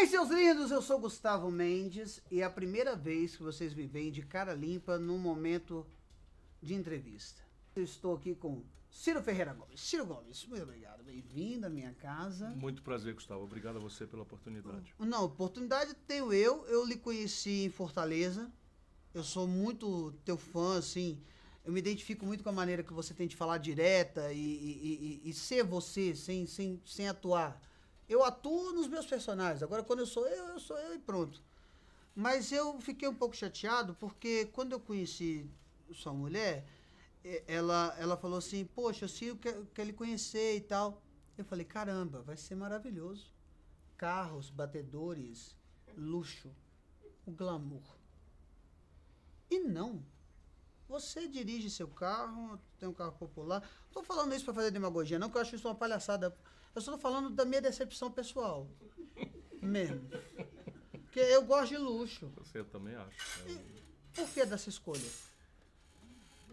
Ei, seus lindos, eu sou Gustavo Mendes e é a primeira vez que vocês me veem de cara limpa num momento de entrevista. Eu estou aqui com Ciro Ferreira Gomes. Ciro Gomes, muito obrigado. Bem-vindo à minha casa. Muito prazer, Gustavo. Obrigado a você pela oportunidade. Não, oportunidade tenho eu. Eu lhe conheci em Fortaleza. Eu sou muito teu fã, assim. Eu me identifico muito com a maneira que você tem de falar direta e, e, e, e ser você, sem, sem, sem atuar. Eu atuo nos meus personagens. Agora, quando eu sou eu, eu sou eu e pronto. Mas eu fiquei um pouco chateado porque quando eu conheci sua mulher, ela, ela falou assim: Poxa, eu Ciro quer, quer lhe conhecer e tal. Eu falei: Caramba, vai ser maravilhoso. Carros, batedores, luxo, o glamour. E não. Você dirige seu carro, tem um carro popular. Não estou falando isso para fazer demagogia, não, que eu acho isso uma palhaçada. Eu só estou falando da minha decepção pessoal. Mesmo. Porque eu gosto de luxo. Você também acha. E por que dessa escolha?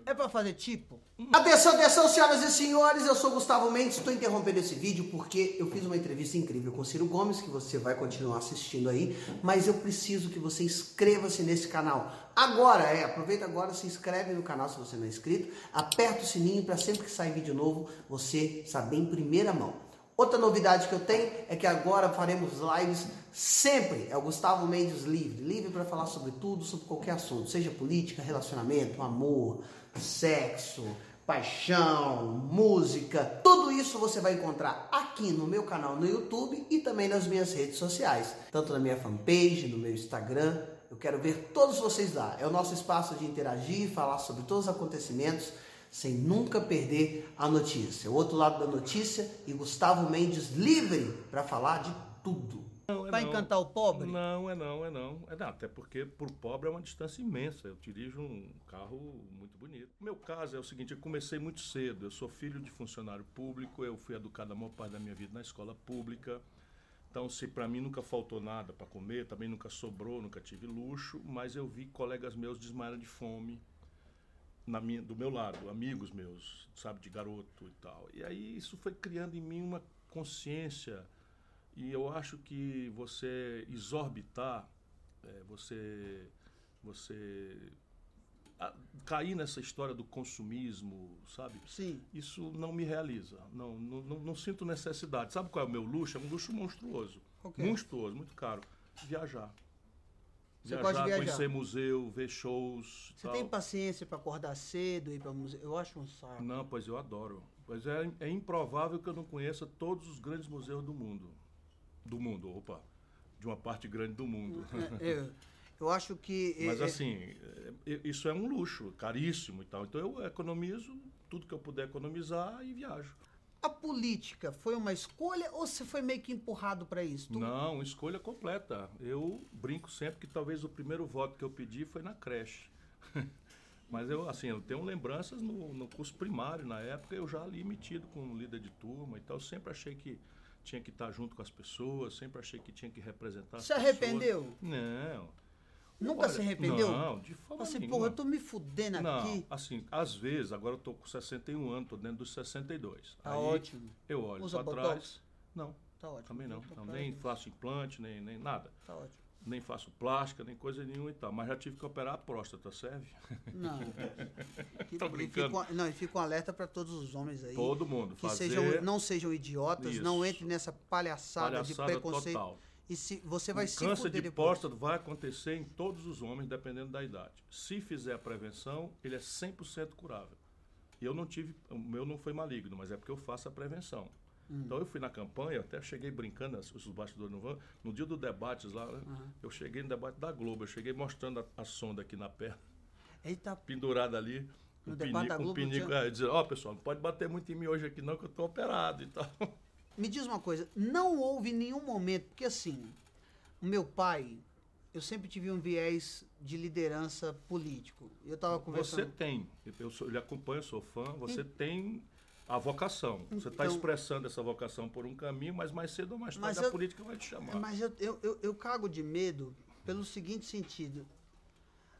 É para fazer tipo? Atenção, atenção, senhoras e senhores, eu sou Gustavo Mendes, estou interrompendo esse vídeo porque eu fiz uma entrevista incrível com Ciro Gomes, que você vai continuar assistindo aí, mas eu preciso que você inscreva-se nesse canal. Agora, é, aproveita agora, se inscreve no canal se você não é inscrito, aperta o sininho para sempre que sair vídeo novo, você saber em primeira mão. Outra novidade que eu tenho é que agora faremos lives sempre. É o Gustavo Mendes Livre. Livre para falar sobre tudo, sobre qualquer assunto, seja política, relacionamento, amor, sexo, paixão, música. Tudo isso você vai encontrar aqui no meu canal no YouTube e também nas minhas redes sociais, tanto na minha fanpage, no meu Instagram. Eu quero ver todos vocês lá. É o nosso espaço de interagir, falar sobre todos os acontecimentos sem nunca perder a notícia. O outro lado da notícia e Gustavo Mendes livre para falar de tudo. Não, é Vai não. encantar o pobre? Não, é não, é não. É não, até porque por pobre é uma distância imensa. Eu dirijo um carro muito bonito. O meu caso é o seguinte, eu comecei muito cedo. Eu sou filho de funcionário público, eu fui educado a maior parte da minha vida na escola pública. Então, se para mim nunca faltou nada para comer, também nunca sobrou, nunca tive luxo, mas eu vi colegas meus desmaiarem de fome, na minha, do meu lado, amigos meus, sabe, de garoto e tal. E aí isso foi criando em mim uma consciência e eu acho que você exorbitar, é, você, você a, cair nessa história do consumismo, sabe? Sim. Isso não me realiza. Não, não, não, não sinto necessidade. Sabe qual é o meu luxo? É um luxo monstruoso. Okay. Monstruoso, muito caro. Viajar. Você Viajar, viajar? conhecer museu, ver shows. Você tal. tem paciência para acordar cedo e ir para museu? Eu acho um saco. Não, pois eu adoro. Pois é, é improvável que eu não conheça todos os grandes museus do mundo. Do mundo, opa. De uma parte grande do mundo. É, eu, eu acho que. Mas é, assim, é, isso é um luxo, caríssimo e tal. Então eu economizo tudo que eu puder economizar e viajo. A política foi uma escolha ou você foi meio que empurrado para isso? Tu- Não, escolha completa. Eu brinco sempre que talvez o primeiro voto que eu pedi foi na creche. Mas eu, assim, eu tenho lembranças no, no curso primário, na época, eu já ali metido com líder de turma e tal. Eu sempre achei que tinha que estar junto com as pessoas, sempre achei que tinha que representar as Se pessoas. arrependeu? Não. Nunca Olha, se arrependeu? Não, de forma Assim, nenhuma. porra, eu tô me fudendo Não, aqui. assim, às vezes, agora eu tô com 61 anos, tô dentro dos 62. Tá Aí ótimo. Eu olho Usa para botox? trás. Não, Tá ótimo. também não. Não nem faço implante, nem, nem nada. Tá ótimo. Nem faço plástica, nem coisa nenhuma e tal. Mas já tive que operar a próstata, serve? Não. Tô e brincando. fica- não, e fica um alerta para todos os homens aí. Todo mundo. que fazer sejam, não sejam idiotas, não Isso. entrem nessa palhaçada, de palhaçada preconceito. total. E se você vai o se câncer de depois. próstata vai acontecer em todos os homens, dependendo da idade. Se fizer a prevenção, ele é 100% curável. E eu não tive, o meu não foi maligno, mas é porque eu faço a prevenção. Hum. Então eu fui na campanha, até cheguei brincando, os bastidores não vão. No dia do debates lá, né, eu cheguei no debate da Globo, eu cheguei mostrando a, a sonda aqui na perna, Eita, pendurada ali. No um debate da um Globo pinico, tinha- é, dizendo, ó pessoal, não pode bater muito em mim hoje aqui não, que eu tô operado e tal. me diz uma coisa, não houve nenhum momento, porque assim, o meu pai, eu sempre tive um viés de liderança político. Eu tava Você conversando. tem, eu, sou, eu lhe acompanho, eu sou fã, você tem a vocação. Você está Então- expressando essa vocação por um caminho, mas mais cedo ou mais tarde Mas a eu- política vai te chamar. Mas eu, eu, eu, eu cago de medo pelo seguinte sentido.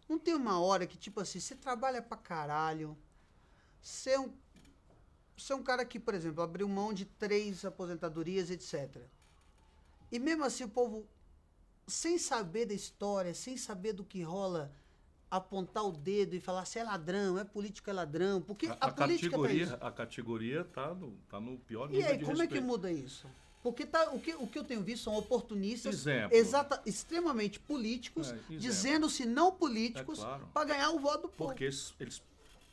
Não tem uma hora que, tipo assim, você trabalha pra caralho, você é um, você é um cara que, por exemplo, abriu mão de três aposentadorias, etc. E mesmo assim o povo sem saber da história, sem saber do que rola, apontar o dedo e falar se é ladrão, é político é ladrão, porque a, a, a política tá categoria, a categoria tá no, tá no pior nível E aí, como respeito. é que muda isso? Porque tá, o, que, o que eu tenho visto são oportunistas exata, extremamente políticos, é, dizendo-se não políticos, é claro. para ganhar o voto do povo. Porque eles,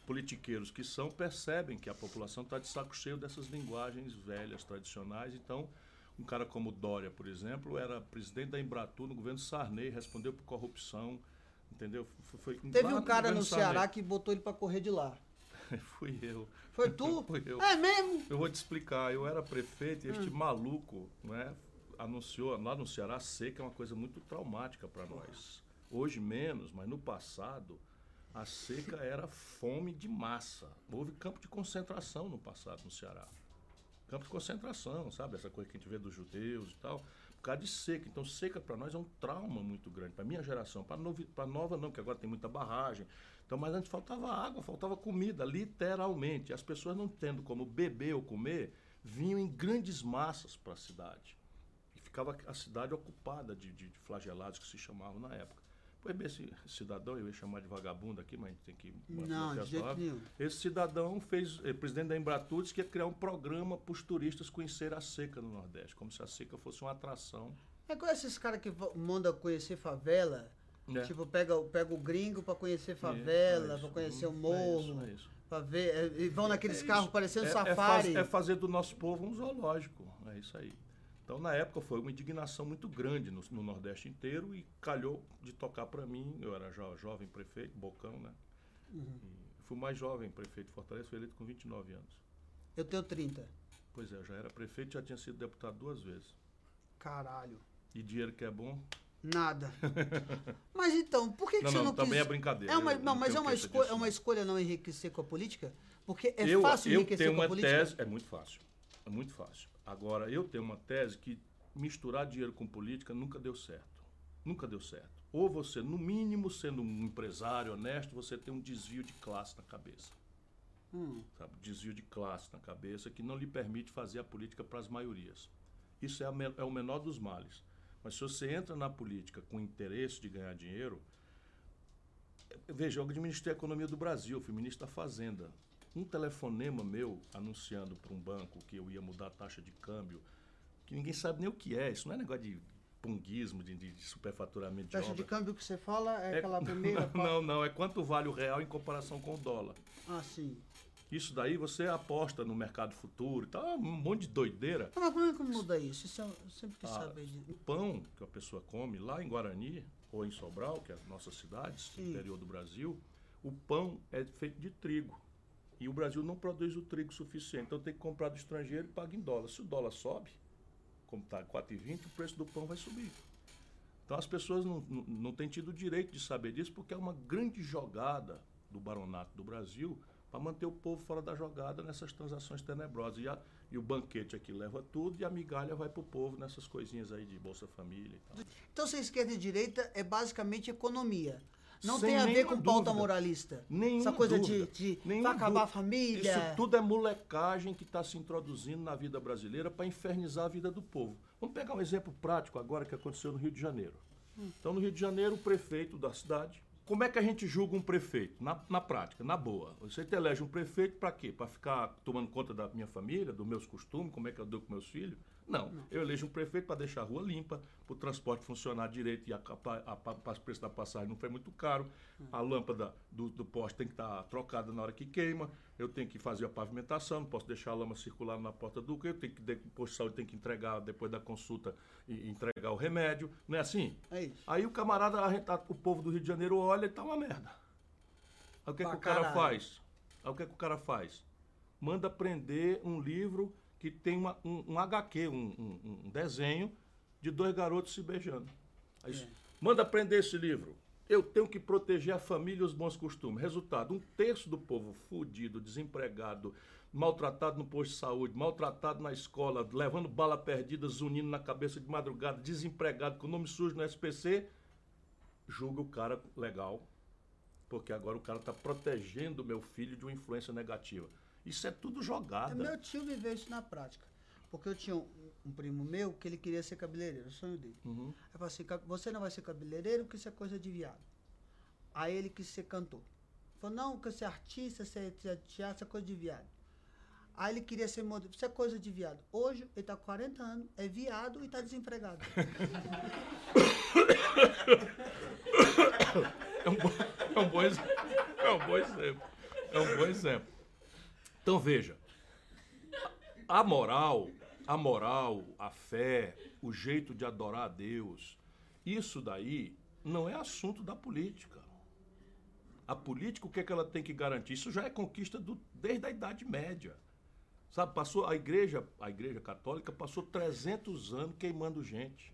politiqueiros que são, percebem que a população está de saco cheio dessas linguagens velhas, tradicionais. Então, um cara como Dória, por exemplo, era presidente da Embratur no governo Sarney, respondeu por corrupção, entendeu? Foi, foi Teve um cara no, no Ceará que botou ele para correr de lá. Fui eu. Foi tu? Fui eu. É mesmo? Eu vou te explicar. Eu era prefeito e este hum. maluco, né, anunciou lá no Ceará seca é uma coisa muito traumática para nós. Hoje menos, mas no passado a seca era fome de massa. Houve campo de concentração no passado no Ceará. Campo de concentração, sabe? Essa coisa que a gente vê dos judeus e tal por causa de seca. Então, seca para nós é um trauma muito grande. Para minha geração, para nova não, que agora tem muita barragem, então, mas antes faltava água, faltava comida, literalmente. As pessoas não tendo como beber ou comer, vinham em grandes massas para a cidade. E ficava a cidade ocupada de, de, de flagelados que se chamavam na época. Pois bem, esse cidadão, eu ia chamar de vagabundo aqui, mas a gente tem que não, de jeito nenhum. Esse cidadão fez, eh, presidente da Embratur, disse que ia criar um programa para os turistas conhecer a seca no Nordeste, como se a seca fosse uma atração. É com esses caras que mandam conhecer favela, é. Tipo, pega, pega o gringo para conhecer favela, é, é para conhecer o morro. É isso, é Pra ver, é, e vão naqueles carros parecendo safari. É, fazer do nosso povo um zoológico. É isso aí. Então, na época, foi uma indignação muito grande no, no Nordeste inteiro e calhou de tocar para mim. Eu era jo, jovem prefeito, Bocão, né? Uhum. fui mais jovem prefeito de Fortaleza, fui eleito com 29 anos. Eu tenho 30. Pois é, eu já era prefeito já tinha sido deputado duas vezes. Caralho. E dinheiro que é bom, Nada. Mas então, por que, que não, você não, não também quis... é brincadeira. É uma, não, mas é uma, escolha, é uma escolha não enriquecer com a política? Porque é eu, fácil eu enriquecer tenho com a política? Tese, é muito fácil. É muito fácil. Agora, eu tenho uma tese que misturar dinheiro com política nunca deu certo. Nunca deu certo. Ou você, no mínimo, sendo um empresário honesto, você tem um desvio de classe na cabeça. Hum. Sabe? Desvio de classe na cabeça que não lhe permite fazer a política para as maiorias. Isso é, é o menor dos males. Mas se você entra na política com interesse de ganhar dinheiro, veja, eu administrei a economia do Brasil, fui ministro da Fazenda. Um telefonema meu anunciando para um banco que eu ia mudar a taxa de câmbio, que ninguém sabe nem o que é, isso não é negócio de punguismo, de, de superfaturamento de Taxa obra. de câmbio que você fala é, é aquela primeira... Não, não, não, é quanto vale o real em comparação com o dólar. Ah, sim. Isso daí você aposta no mercado futuro, tá um monte de doideira. Mas como é que muda isso? Isso eu sempre quis ah, saber disso. O pão que a pessoa come lá em Guarani ou em Sobral, que é as nossas cidades, no interior do Brasil, o pão é feito de trigo. E o Brasil não produz o trigo suficiente. Então tem que comprar do estrangeiro e paga em dólar. Se o dólar sobe, como está 4,20, o preço do pão vai subir. Então as pessoas não, não, não têm tido o direito de saber disso porque é uma grande jogada do baronato do Brasil para manter o povo fora da jogada nessas transações tenebrosas. E, a, e o banquete aqui leva tudo e a migalha vai para o povo nessas coisinhas aí de Bolsa Família e tal. Então, se esquerda e direita é basicamente economia. Não tem a ver com dúvida. pauta moralista. Nenhuma Essa coisa dúvida. de, de vai acabar a família. Isso tudo é molecagem que está se introduzindo na vida brasileira para infernizar a vida do povo. Vamos pegar um exemplo prático agora que aconteceu no Rio de Janeiro. Então, no Rio de Janeiro, o prefeito da cidade como é que a gente julga um prefeito? Na, na prática, na boa. Você elege um prefeito para quê? Para ficar tomando conta da minha família, dos meus costumes, como é que eu dou com meus filhos? Não. Não. Eu elejo um prefeito para deixar a rua limpa, para o transporte funcionar direito e o preço da passagem não foi muito caro. A lâmpada do, do poste tem que estar tá trocada na hora que queima. Eu tenho que fazer a pavimentação, não posso deixar a lama circular na porta do eu tenho que o posto de saúde tem que entregar depois da consulta e entregar o remédio. Não é assim? É isso. Aí o camarada, o povo do Rio de Janeiro olha e tá uma merda. Aí o que, é que o cara faz? Aí o que, é que o cara faz? Manda prender um livro que tem uma, um, um HQ, um, um, um, desenho de dois garotos se beijando. Aí, é. Manda prender esse livro. Eu tenho que proteger a família e os bons costumes. Resultado: um terço do povo fudido, desempregado, maltratado no posto de saúde, maltratado na escola, levando bala perdida, zunindo na cabeça de madrugada, desempregado, com nome sujo no SPC, julga o cara legal, porque agora o cara está protegendo o meu filho de uma influência negativa. Isso é tudo jogada. Meu tio viveu isso na prática. Porque eu tinha um, um primo meu que ele queria ser cabeleireiro, o sonho dele. Uhum. Aí falou assim, você não vai ser cabeleireiro porque isso é coisa de viado. Aí ele quis ser cantor. Falou, não, porque você é artista, você é teatro, isso é coisa de viado. Aí ele queria ser modelo, isso é coisa de viado. Hoje ele tá com 40 anos, é viado e tá desempregado. É um, bom, é, um bom, exemplo. é um bom exemplo. É um bom exemplo. Então veja, a moral, a moral, a fé, o jeito de adorar a Deus, isso daí não é assunto da política. A política, o que, é que ela tem que garantir? Isso já é conquista do, desde a Idade Média. Sabe, passou a igreja, a igreja católica passou 300 anos queimando gente.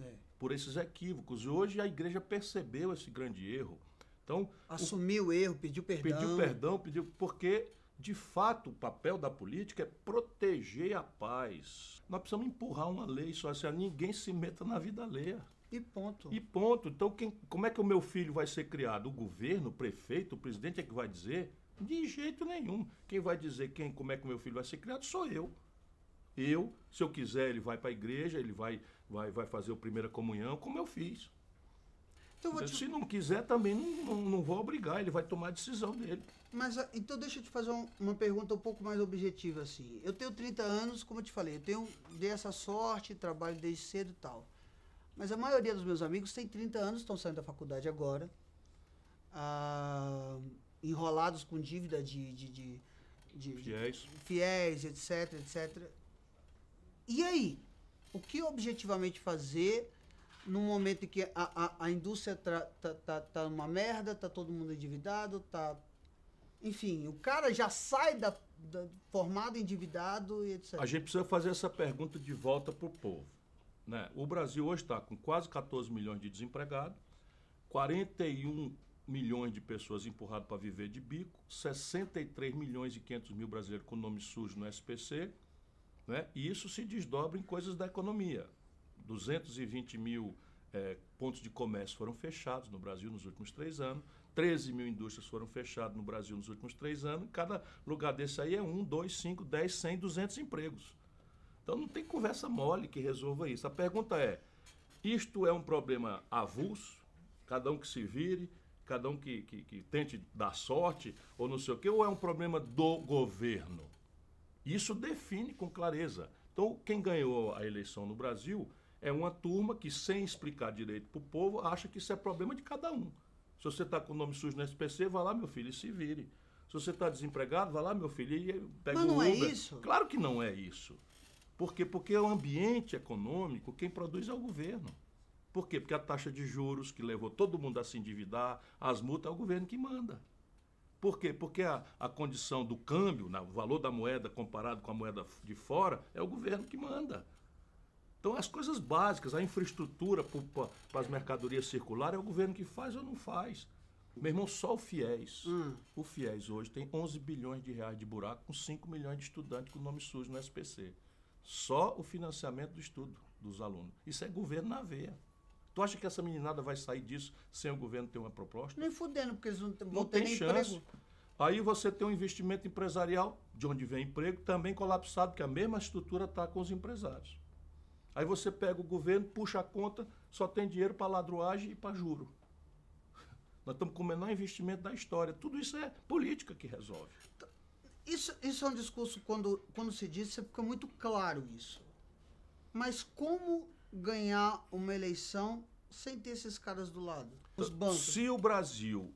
É. Por esses equívocos. E hoje a igreja percebeu esse grande erro. Então, assumiu o, o erro, pediu perdão. Pediu perdão, pediu porque de fato, o papel da política é proteger a paz. Nós precisamos empurrar uma lei só assim, ninguém se meta na vida alheia. E ponto. E ponto. Então, quem, como é que o meu filho vai ser criado? O governo, o prefeito, o presidente é que vai dizer? De jeito nenhum. Quem vai dizer quem, como é que o meu filho vai ser criado sou eu. Eu, se eu quiser, ele vai para a igreja, ele vai, vai, vai fazer a primeira comunhão, como eu fiz. Então, te... Se não quiser, também não, não, não, vou obrigar, ele vai tomar a decisão dele. Mas ah, então deixa eu te fazer uma pergunta um pouco mais objetiva assim. Eu tenho 30 anos, como eu te falei, eu tenho dei essa sorte, trabalho desde cedo e tal. Mas a maioria dos meus amigos tem 30 anos, estão saindo da faculdade agora, ah, enrolados com dívida de, de, de, de fiéis. fiéis, etc, etc. E aí? O que objetivamente fazer num momento em que a, a, a indústria tá, tá, tá, tá uma merda, tá todo mundo endividado, tá. Enfim, o cara já sai da, da formado endividado e etc. A gente precisa fazer essa pergunta de volta para o povo. Né? O Brasil hoje está com quase 14 milhões de desempregados, 41 milhões de pessoas empurradas para viver de bico, 63 milhões e 500 mil brasileiros com nome sujo no SPC, né? e isso se desdobra em coisas da economia. 220 mil é, pontos de comércio foram fechados no Brasil nos últimos três anos, 13 mil indústrias foram fechadas no Brasil nos últimos três anos, cada lugar desse aí é um, dois, cinco, dez, cem, duzentos empregos. Então não tem conversa mole que resolva isso. A pergunta é: isto é um problema avulso, cada um que se vire, cada um que, que, que tente dar sorte, ou não sei o quê, ou é um problema do governo? Isso define com clareza. Então, quem ganhou a eleição no Brasil é uma turma que, sem explicar direito para o povo, acha que isso é problema de cada um. Se você está com o nome sujo no SPC, vá lá, meu filho, e se vire. Se você está desempregado, vá lá, meu filho, e pega Mas não o é Uber. é isso? Claro que não é isso. Por quê? Porque é o ambiente econômico, quem produz é o governo. Por quê? Porque a taxa de juros que levou todo mundo a se endividar, as multas, é o governo que manda. Por quê? Porque a, a condição do câmbio, o valor da moeda comparado com a moeda de fora, é o governo que manda. Então, as coisas básicas, a infraestrutura para as mercadorias circulares, é o governo que faz ou não faz. Meu irmão, só o FIES. Hum. O FIES hoje tem 11 bilhões de reais de buraco com 5 milhões de estudantes com nome sujo no SPC. Só o financiamento do estudo dos alunos. Isso é governo na veia. Tu acha que essa meninada vai sair disso sem o governo ter uma proposta? Nem fudendo, porque eles não, vão não ter tem chance. Emprego. Aí você tem um investimento empresarial, de onde vem emprego, também colapsado, porque a mesma estrutura está com os empresários. Aí você pega o governo, puxa a conta, só tem dinheiro para ladruagem e para juro. Nós estamos com o menor investimento da história. Tudo isso é política que resolve. Isso, isso é um discurso, quando, quando se diz, fica muito claro isso. Mas como ganhar uma eleição sem ter esses caras do lado? Os bancos. Se o Brasil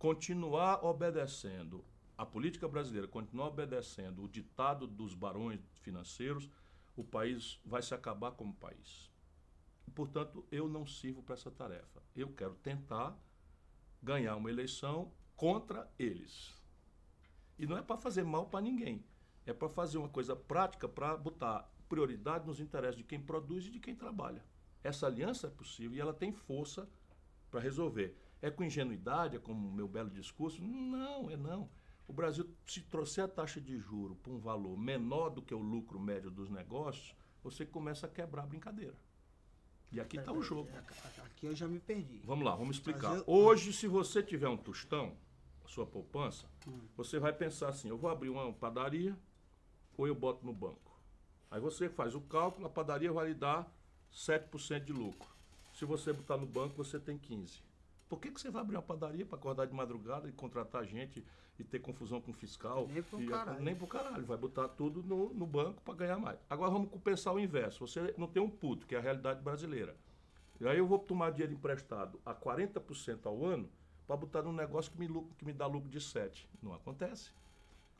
continuar obedecendo, a política brasileira continuar obedecendo o ditado dos barões financeiros, o país vai se acabar como país. Portanto, eu não sirvo para essa tarefa. Eu quero tentar ganhar uma eleição contra eles. E não é para fazer mal para ninguém. É para fazer uma coisa prática para botar prioridade nos interesses de quem produz e de quem trabalha. Essa aliança é possível e ela tem força para resolver. É com ingenuidade, é como o meu belo discurso? Não, é não. O Brasil, se trouxer a taxa de juro para um valor menor do que o lucro médio dos negócios, você começa a quebrar a brincadeira. E aqui está o jogo. Aqui eu já me perdi. Vamos lá, vamos explicar. Hoje, se você tiver um tostão, sua poupança, hum. você vai pensar assim: eu vou abrir uma padaria ou eu boto no banco. Aí você faz o cálculo, a padaria vai lhe dar 7% de lucro. Se você botar no banco, você tem 15%. Por que, que você vai abrir uma padaria para acordar de madrugada e contratar gente e ter confusão com o fiscal? Nem pro e, caralho. Nem pro caralho. Vai botar tudo no, no banco para ganhar mais. Agora vamos pensar o inverso. Você não tem um puto, que é a realidade brasileira. E aí eu vou tomar dinheiro emprestado a 40% ao ano para botar num negócio que me, lucro, que me dá lucro de 7%. Não acontece.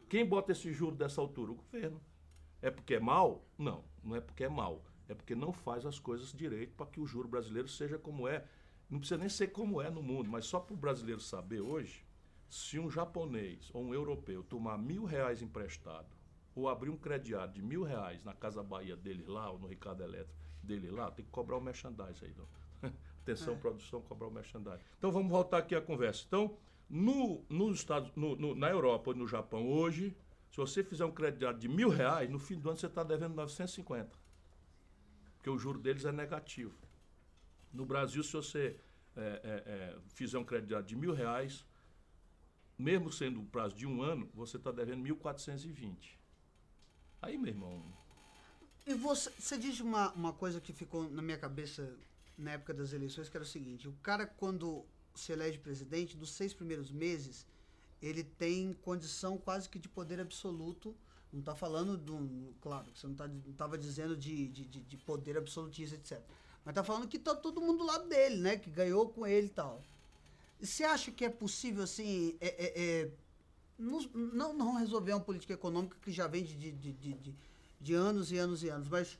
Quem bota esse juro dessa altura? O governo. É porque é mal? Não, não é porque é mal. É porque não faz as coisas direito para que o juro brasileiro seja como é. Não precisa nem ser como é no mundo, mas só para o brasileiro saber hoje, se um japonês ou um europeu tomar mil reais emprestado ou abrir um crediário de mil reais na Casa Bahia dele lá, ou no Ricardo Elétrico dele lá, tem que cobrar o merchandise aí. Não? Atenção, É. produção, cobrar o merchandise. Então vamos voltar aqui à conversa. Então, no, nos Estados, no, no- na Europa ou no Japão hoje, se você fizer um crediário de mil reais, no fim do ano você está devendo 950. Porque o juro deles é negativo. No Brasil, se você é, é, é, fizer um crediário de mil reais, mesmo sendo um prazo de um ano, você está devendo 1.420. Aí, meu irmão, E você, você diz uma, uma coisa que ficou na minha cabeça na época das eleições, que era o seguinte, o cara quando se elege presidente, dos seis primeiros meses, ele tem condição quase que de poder absoluto. Não está falando um. Claro, você não estava dizendo de, de, de- de poder absolutista, etc. Mas está falando que tá todo mundo do lado dele, né? Que ganhou com ele e tal. Você acha que é possível, assim, é, é- é, não, não resolver uma política econômica que já vem de, de, de, de- de- anos e anos e anos, mas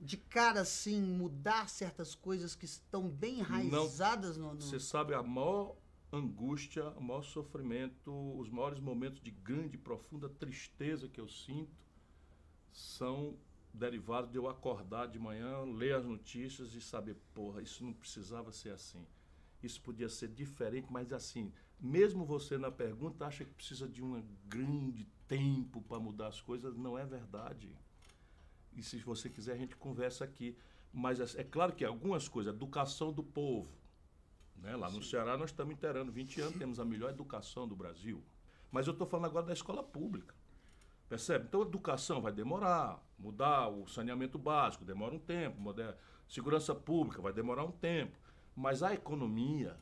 de cara, assim, mudar certas coisas que estão bem enraizadas no... no- Você sabe a maior angústia, o maior sofrimento, os maiores momentos de grande profunda tristeza que eu sinto são derivados de eu acordar de manhã, ler as notícias e saber, porra, isso não precisava ser assim. Isso podia ser diferente, mas assim, mesmo você na pergunta acha que precisa de um grande tempo para mudar as coisas, não é verdade. E se você quiser, a gente conversa aqui. Mas é é claro que algumas coisas, educação do povo, né? Lá no Ceará nós estamos inteirando 20 anos, temos a melhor educação do Brasil. Mas eu estou falando agora da escola pública. Percebe? Então, educação vai demorar, mudar o saneamento básico demora um tempo, segurança pública vai demorar um tempo. Mas a economia,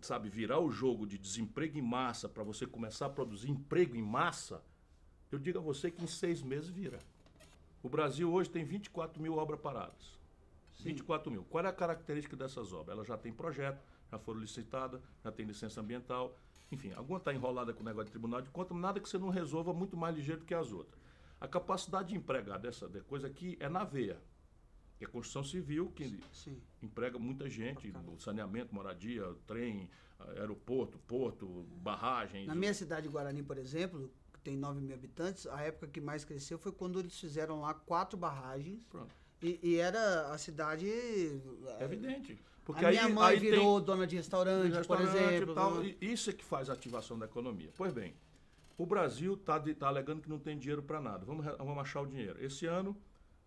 sabe, virar o jogo de desemprego em massa para você começar a produzir emprego em massa, eu digo a você que em seis meses vira. O Brasil hoje tem 24 mil obras paradas. 24 mil. Qual é a característica dessas obras? Elas já têm projeto, já foram licitadas, já tem licença ambiental. Enfim, alguma está enrolada com o negócio de tribunal de contas, nada que você não resolva muito mais ligeiro do que as outras. A capacidade de empregar dessa de coisa aqui é na veia. Que é construção civil, que Sim. emprega muita gente, saneamento, moradia, trem, aeroporto, porto, barragem. Na minha cidade de Guarani, por exemplo, que tem 9 mil habitantes, a época que mais cresceu foi quando eles fizeram lá quatro barragens. Pronto. E, e era a cidade. É evidente. Porque a aí, minha mãe aí tem- virou dona de restaurante, por restaurante exemplo. e tal, e isso é que faz a ativação da economia. Pois bem, o Brasil está tá alegando que não tem dinheiro para nada. Vamos, vamos achar o dinheiro. Esse ano,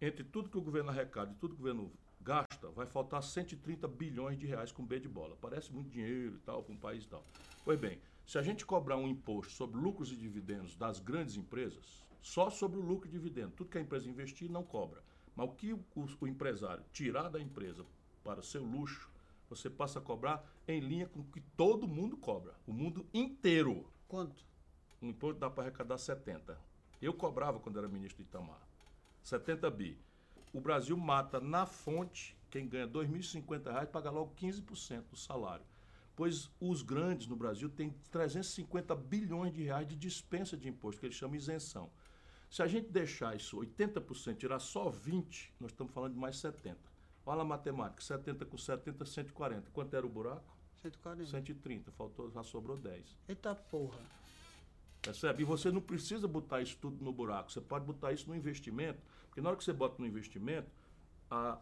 entre tudo que o governo arrecada e tudo que o governo gasta, vai faltar 130 bilhões de reais com B de bola. Parece muito dinheiro e tal para um país e tal. Pois bem, se a gente cobrar um imposto sobre lucros e dividendos das grandes empresas, só sobre o lucro e dividendo, tudo que a empresa investir não cobra. Mas o que o, o empresário tirar da empresa para o seu luxo, você passa a cobrar em linha com o que todo mundo cobra. O mundo inteiro. Quanto? Um imposto dá para arrecadar 70. Eu cobrava quando era ministro de Itamar. 70 bi. O Brasil mata na fonte quem ganha 2.050 reais paga logo 15% do salário. Pois os grandes no Brasil têm 350 bilhões de reais de dispensa de imposto, que eles chamam isenção. Se a gente deixar isso 80%, tirar só 20%, nós estamos falando de mais 70%. Olha a matemática, 70 com 70, 140. Quanto era o buraco? 140. 130, faltou, já sobrou 10. Eita porra. Percebe? E você não precisa botar isso tudo no buraco. Você pode botar isso no investimento, porque na hora que você bota no investimento, a,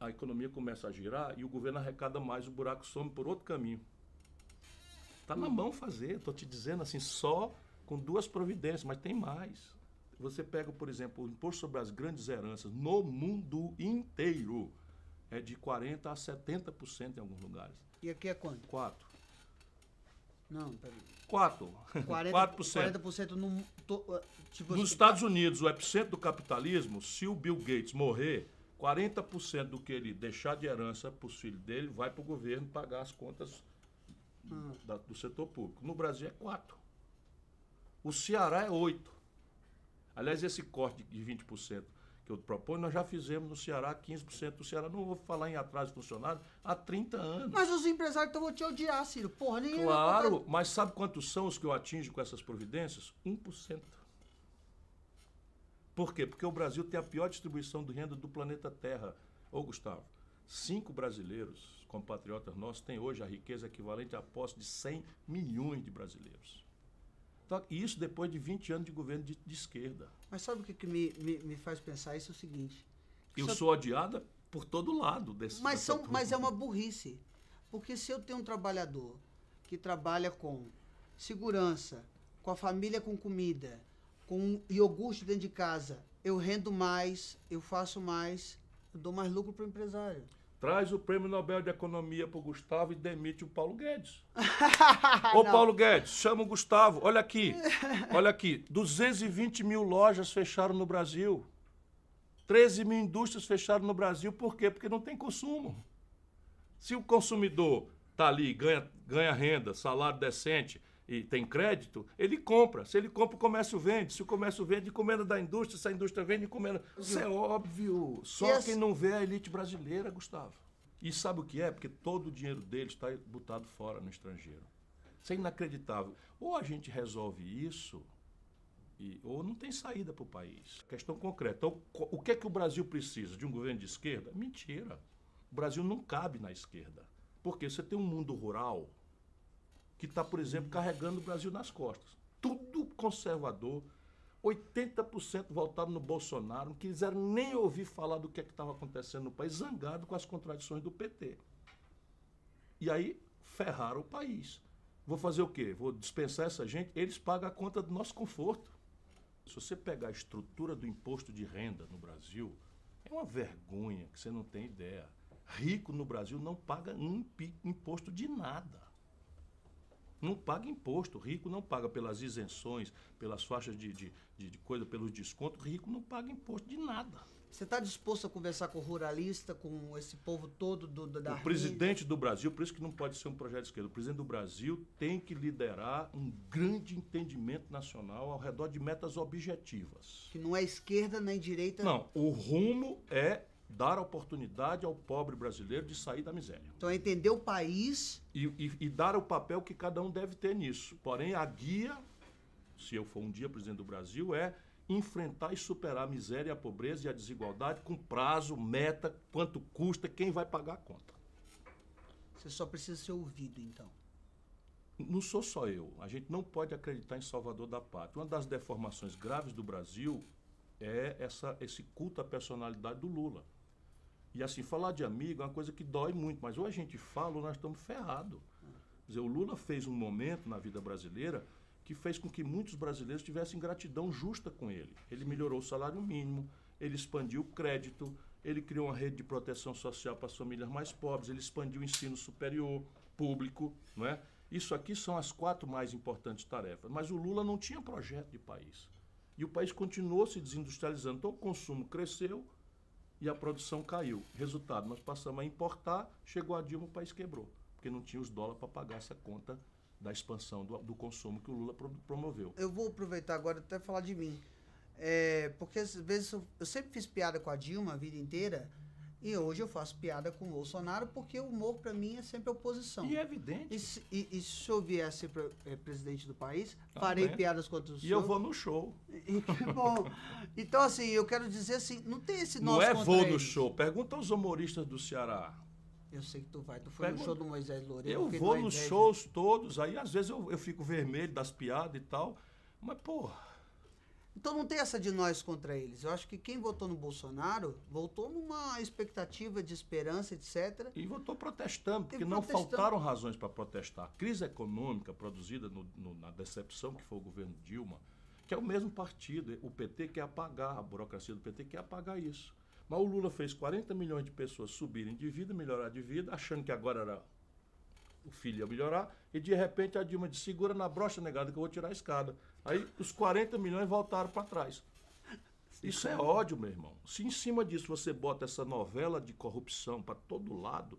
a economia começa a girar e o governo arrecada mais, o buraco some por outro caminho. Está na mão fazer, estou te dizendo assim, só com duas providências, mas tem mais. Você pega, por exemplo, o imposto sobre as grandes heranças no mundo inteiro é de 40% a 70% em alguns lugares. E aqui é quanto? Quatro. Não, peraí. 4. 40%. 40% no, to, uh, tipo, Nos assim, Estados Unidos, o epicentro do capitalismo, se o Bill Gates morrer, 40% do que ele deixar de herança para os filhos dele vai para o governo pagar as contas hum. da, do setor público. No Brasil é 4. O Ceará é 8. Aliás, esse corte de 20% que eu proponho, nós já fizemos no Ceará 15% do Ceará. Não vou falar em atraso de funcionário há 30 anos. Mas os empresários estão vão te odiar, Ciro. Porra, ninguém Claro, mas sabe quantos são os que eu atingo com essas providências? 1%. Por quê? Porque o Brasil tem a pior distribuição de renda do planeta Terra. Ô, Gustavo, cinco brasileiros, compatriotas nossos, têm hoje a riqueza equivalente à posse de 100 milhões de brasileiros. Então, isso depois de 20 anos de governo de, de esquerda. Mas sabe o que, que me, me, me, faz pensar isso? É o seguinte. Eu sou odiada por todo lado desse mas, são, mas é uma burrice. Porque se eu tenho um trabalhador que trabalha com segurança, com a família com comida, com iogurte dentro de casa, eu rendo mais, eu faço mais, eu dou mais lucro para o empresário. Traz o prêmio Nobel de Economia para o Gustavo e demite o Paulo Guedes. Ô Paulo Guedes, chama o Gustavo. Olha aqui, olha aqui. 220 mil lojas fecharam no Brasil. 13 mil indústrias fecharam no Brasil. Por quê? Porque não tem consumo. Se o consumidor está ali, ganha, ganha renda, salário decente, e tem crédito, ele compra. Se ele compra, o comércio vende. Se o comércio vende, encomenda da indústria. Se a indústria vende, encomenda. Isso é óbvio. Só quem não vê a elite brasileira, Gustavo. E sabe o que é? Porque todo o dinheiro deles está botado fora no estrangeiro. Isso é inacreditável. Ou a gente resolve isso, e, ou não tem saída para o país. Questão concreta. Então, o que é que o Brasil precisa? De um governo de esquerda? Mentira. O Brasil não cabe na esquerda. Porque você tem um mundo rural que está, por exemplo, carregando o Brasil nas costas. Tudo conservador, 80% voltado no Bolsonaro, não quiseram nem ouvir falar do que é estava acontecendo no país, zangado com as contradições do PT. E aí ferraram o país. Vou fazer o quê? Vou dispensar essa gente? Eles pagam a conta do nosso conforto. Se você pegar a estrutura do imposto de renda no Brasil, é uma vergonha que você não tem ideia. Rico no Brasil não paga um imposto de nada. Não paga imposto. Rico não paga pelas isenções, pelas faixas de, de, de, coisa, pelos descontos. Rico não paga imposto de nada. Você está disposto a conversar com o ruralista, com esse povo todo do, do da O presidente do Brasil, por isso que não pode ser um projeto de esquerda, o presidente do Brasil tem que liderar um grande entendimento nacional ao redor de metas objetivas. Que não é esquerda nem direita. Não, o rumo é dar oportunidade ao pobre brasileiro de sair da miséria. Então, é entender o país. E, e, e, dar o papel que cada um deve ter nisso. Porém, a guia, se eu for um dia presidente do Brasil, é enfrentar e superar a miséria, a pobreza e a desigualdade com prazo, meta, quanto custa, quem vai pagar a conta. Você só precisa ser ouvido, então. Não sou só eu. A gente não pode acreditar em Salvador da Pátria. Uma das deformações graves do Brasil é essa, esse culto à personalidade do Lula. E assim, falar de amigo é uma coisa que dói muito, mas ou a gente fala ou nós estamos ferrados. Quer dizer, o Lula fez um momento na vida brasileira que fez com que muitos brasileiros tivessem gratidão justa com ele. Ele melhorou o salário mínimo, ele expandiu o crédito, ele criou uma rede de proteção social para as famílias mais pobres, ele expandiu o ensino superior, público, não é? Isso aqui são as quatro mais importantes tarefas. Mas o Lula não tinha projeto de país. E o país continuou se desindustrializando. Então o consumo cresceu, e a produção caiu. Resultado, nós passamos a importar, chegou a Dilma, o país quebrou, porque não tinha os dólares para pagar essa conta da expansão do, do, consumo que o Lula promoveu. Eu vou aproveitar agora até falar de mim. É, porque às vezes eu, eu sempre fiz piada com a Dilma a vida inteira, e hoje eu faço piada com o Bolsonaro porque o humor para mim é sempre oposição. E é evidente. E se, e, e se eu vier a ser é, presidente do país, tá farei piadas contra o senhor. E eu vou no show. E, bom, então assim, eu quero dizer assim, não tem esse nosso Não é vou eles. no show. Pergunta aos humoristas do Ceará. Eu sei que tu vai. Tu foi Pergunta. no show do Moisés Loureiro. Eu vou nos shows todos. Aí às vezes eu, eu fico vermelho das piadas e tal. Mas, porra então não tem essa de nós contra eles. Eu acho que quem votou no Bolsonaro votou numa expectativa de esperança, etc. E votou protestando, porque não faltaram razões para protestar. A crise econômica produzida no, no, na decepção que foi o governo Dilma, que é o mesmo partido, o PT quer apagar, a burocracia do PT quer apagar isso. Mas o Lula fez 40 milhões de pessoas subirem de vida, melhorar de vida, achando que agora era o filho ia melhorar, e de repente a Dilma disse, segura na brocha negada que eu vou tirar a escada. Aí os 40 milhões voltaram para trás. Isso é ódio, meu irmão. Se em cima disso você bota essa novela de corrupção para todo lado,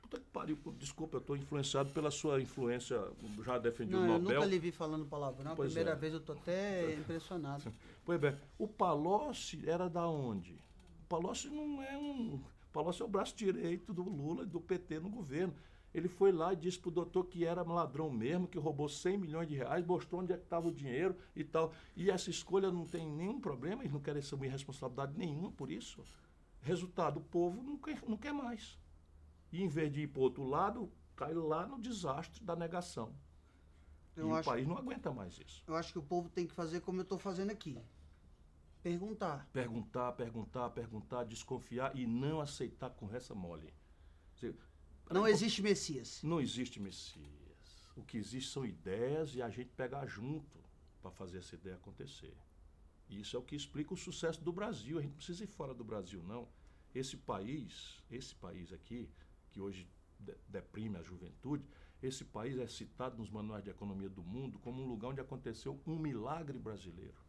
puta que pariu, desculpa, eu estou influenciado pela sua influência, já defendi Não, o eu Nobel. nunca lhe vi falando palavrão. Pois Primeira é. vez eu tô até impressionado. Pois bem, o Palocci era da onde? O Palocci não é um. O Palocci é o braço direito do Lula e do PT no governo. Ele foi lá e disse pro doutor que era ladrão mesmo, que roubou 100 milhões de reais, mostrou onde é que estava o dinheiro e tal. E essa escolha não tem nenhum problema, eles não querem assumir responsabilidade nenhuma por isso. Resultado, o povo não quer, não quer mais. E em vez de ir para outro lado, cai lá no desastre da negação. Eu e o acho- país não aguenta mais isso. Eu acho que o povo tem que fazer como eu tô fazendo aqui. Perguntar. perguntar, perguntar, perguntar, desconfiar e não aceitar conversa mole. Não existe Messias. não existe Messias. O que existe são ideias e a gente pegar junto para fazer essa ideia acontecer. Isso é o que explica o sucesso do Brasil. A gente não precisa ir fora do Brasil, não. Esse país, esse país aqui, que hoje de- deprime a juventude, esse país é citado nos manuais de economia do mundo como um lugar onde aconteceu um milagre brasileiro.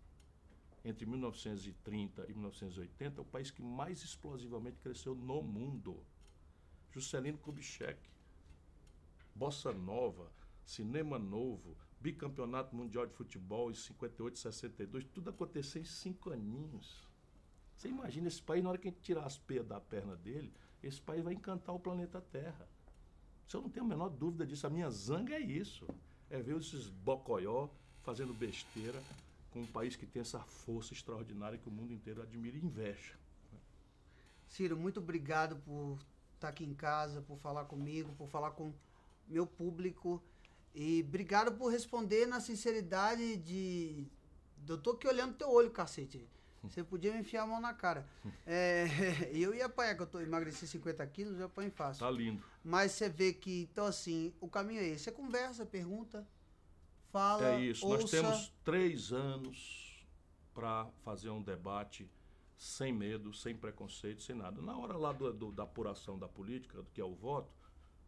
Entre 1930 e 1980, é o país que mais explosivamente cresceu no mundo. Juscelino Kubitschek, Bossa Nova, Cinema Novo, Bicampeonato Mundial de Futebol em 58 e 62, tudo aconteceu em cinco aninhos. Você imagina esse país, na hora que a gente tirar as peias da perna dele, esse país vai encantar o planeta Terra. Eu não tenho a menor dúvida disso. A minha zanga é isso. É ver esses bocoió fazendo besteira com um país que tem essa força extraordinária que o mundo inteiro admira e inveja. Ciro, muito obrigado por estar aqui em casa, por falar comigo, por falar com meu público. E obrigado por responder na sinceridade de. Eu tô aqui olhando teu olho, cacete. Você podia me enfiar a mão na cara. É, eu ia apanhar, que eu tô, emagreci 50 quilos, eu apanho fácil. Tá lindo. Mas você vê que, então assim, o caminho é esse. Você conversa, pergunta, fala, É isso. Nós ouça. temos três anos para fazer um debate sem medo, sem preconceito, sem nada. Na hora lá do- do- da apuração da política, do que é o voto,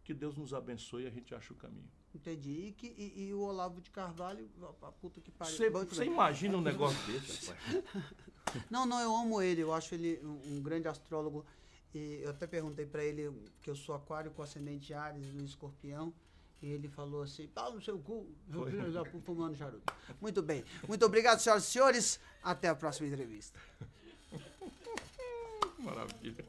que Deus nos abençoe e a gente acha o caminho. Entendi. E, que, e, e o Olavo de Carvalho, a puta que pariu. Você imagina um negócio desse, rapaz? Não, não, eu amo ele. Eu acho ele um, um grande astrólogo. E eu até perguntei pra ele que eu sou aquário com ascendente de Ares no escorpião. E ele falou assim, pau no seu cu, fumando charuto. Muito bem. Muito obrigado, senhoras e senhores. Até a próxima entrevista. Maravilha.